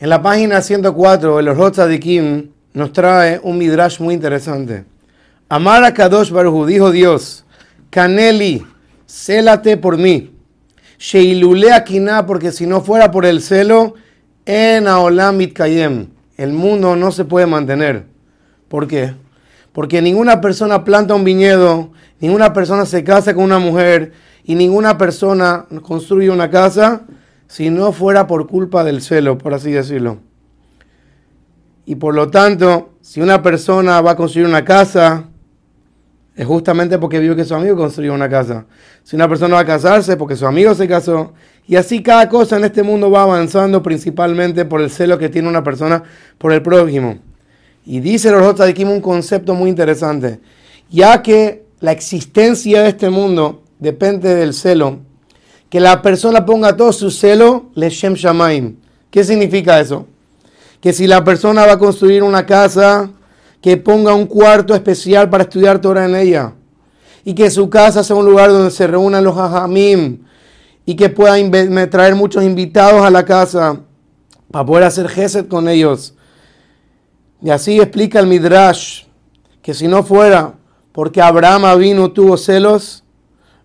En la página 104, el de Kim nos trae un midrash muy interesante. Amar a Kadosh Baruj dijo Dios, Caneli, célate por mí. Sheilule Akiná, porque si no fuera por el celo, en Aolam Kayem, el mundo no se puede mantener. ¿Por qué? Porque ninguna persona planta un viñedo, ninguna persona se casa con una mujer y ninguna persona construye una casa si no fuera por culpa del celo, por así decirlo. Y por lo tanto, si una persona va a construir una casa, es justamente porque vio que su amigo construyó una casa. Si una persona va a casarse, porque su amigo se casó. Y así cada cosa en este mundo va avanzando principalmente por el celo que tiene una persona por el prójimo. Y dice los de Kim un concepto muy interesante. Ya que la existencia de este mundo depende del celo, que la persona ponga todo su celo, Leshem Shamaim. ¿Qué significa eso? Que si la persona va a construir una casa, que ponga un cuarto especial para estudiar Torah en ella. Y que su casa sea un lugar donde se reúnan los hajamim. Y que pueda traer muchos invitados a la casa para poder hacer gesed con ellos. Y así explica el Midrash que si no fuera porque Abraham vino tuvo celos,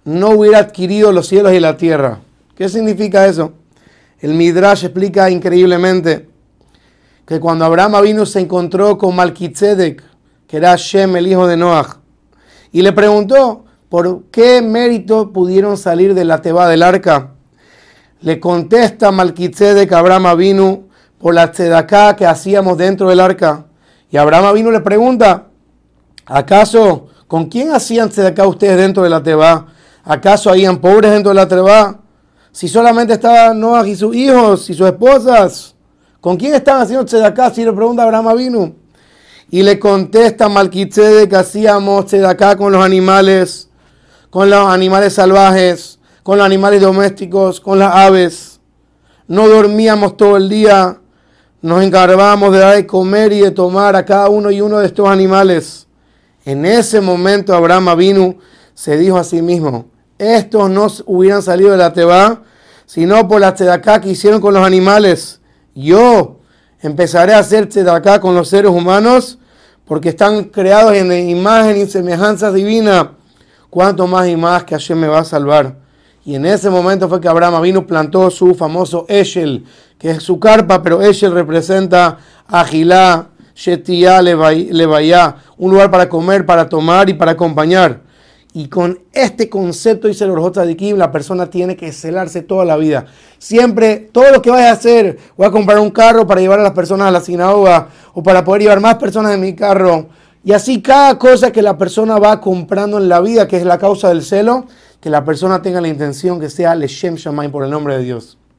no hubiera adquirido los cielos y la tierra. ¿Qué significa eso? El Midrash explica increíblemente que cuando Abraham vino se encontró con Malkitzedek, que era Shem, el hijo de Noach, y le preguntó por qué mérito pudieron salir de la teba del arca. Le contesta Malkitzedek a Abraham vino por la tzedaká que hacíamos dentro del arca. Y Abraham vino le pregunta, ¿acaso con quién hacían tzedaká ustedes dentro de la teba? ¿Acaso habían pobres dentro de la treba? Si solamente estaban Noah y sus hijos y sus esposas, ¿con quién estaban haciendo tzedaká? Si le pregunta Abraham vino. Y le contesta Malquitzede que hacíamos tzedaká con los animales, con los animales salvajes, con los animales domésticos, con las aves. No dormíamos todo el día, nos encargábamos de dar de comer y de tomar a cada uno y uno de estos animales. En ese momento Abraham vino, se dijo a sí mismo, estos no hubieran salido de la Teba, sino por la tzedaká que hicieron con los animales. Yo empezaré a hacer tzedaká con los seres humanos porque están creados en imagen y semejanza divina. Cuanto más y más que Hashem me va a salvar. Y en ese momento fue que Abraham vino, plantó su famoso Eshel, que es su carpa, pero Eshel representa Agilá, Shetia, Levaya, un lugar para comer, para tomar y para acompañar. Y con este concepto, dice el de Kim, la persona tiene que celarse toda la vida. Siempre, todo lo que vaya a hacer, voy a comprar un carro para llevar a las personas a la sinagoga o para poder llevar más personas en mi carro. Y así cada cosa que la persona va comprando en la vida, que es la causa del celo, que la persona tenga la intención que sea Leshem por el nombre de Dios.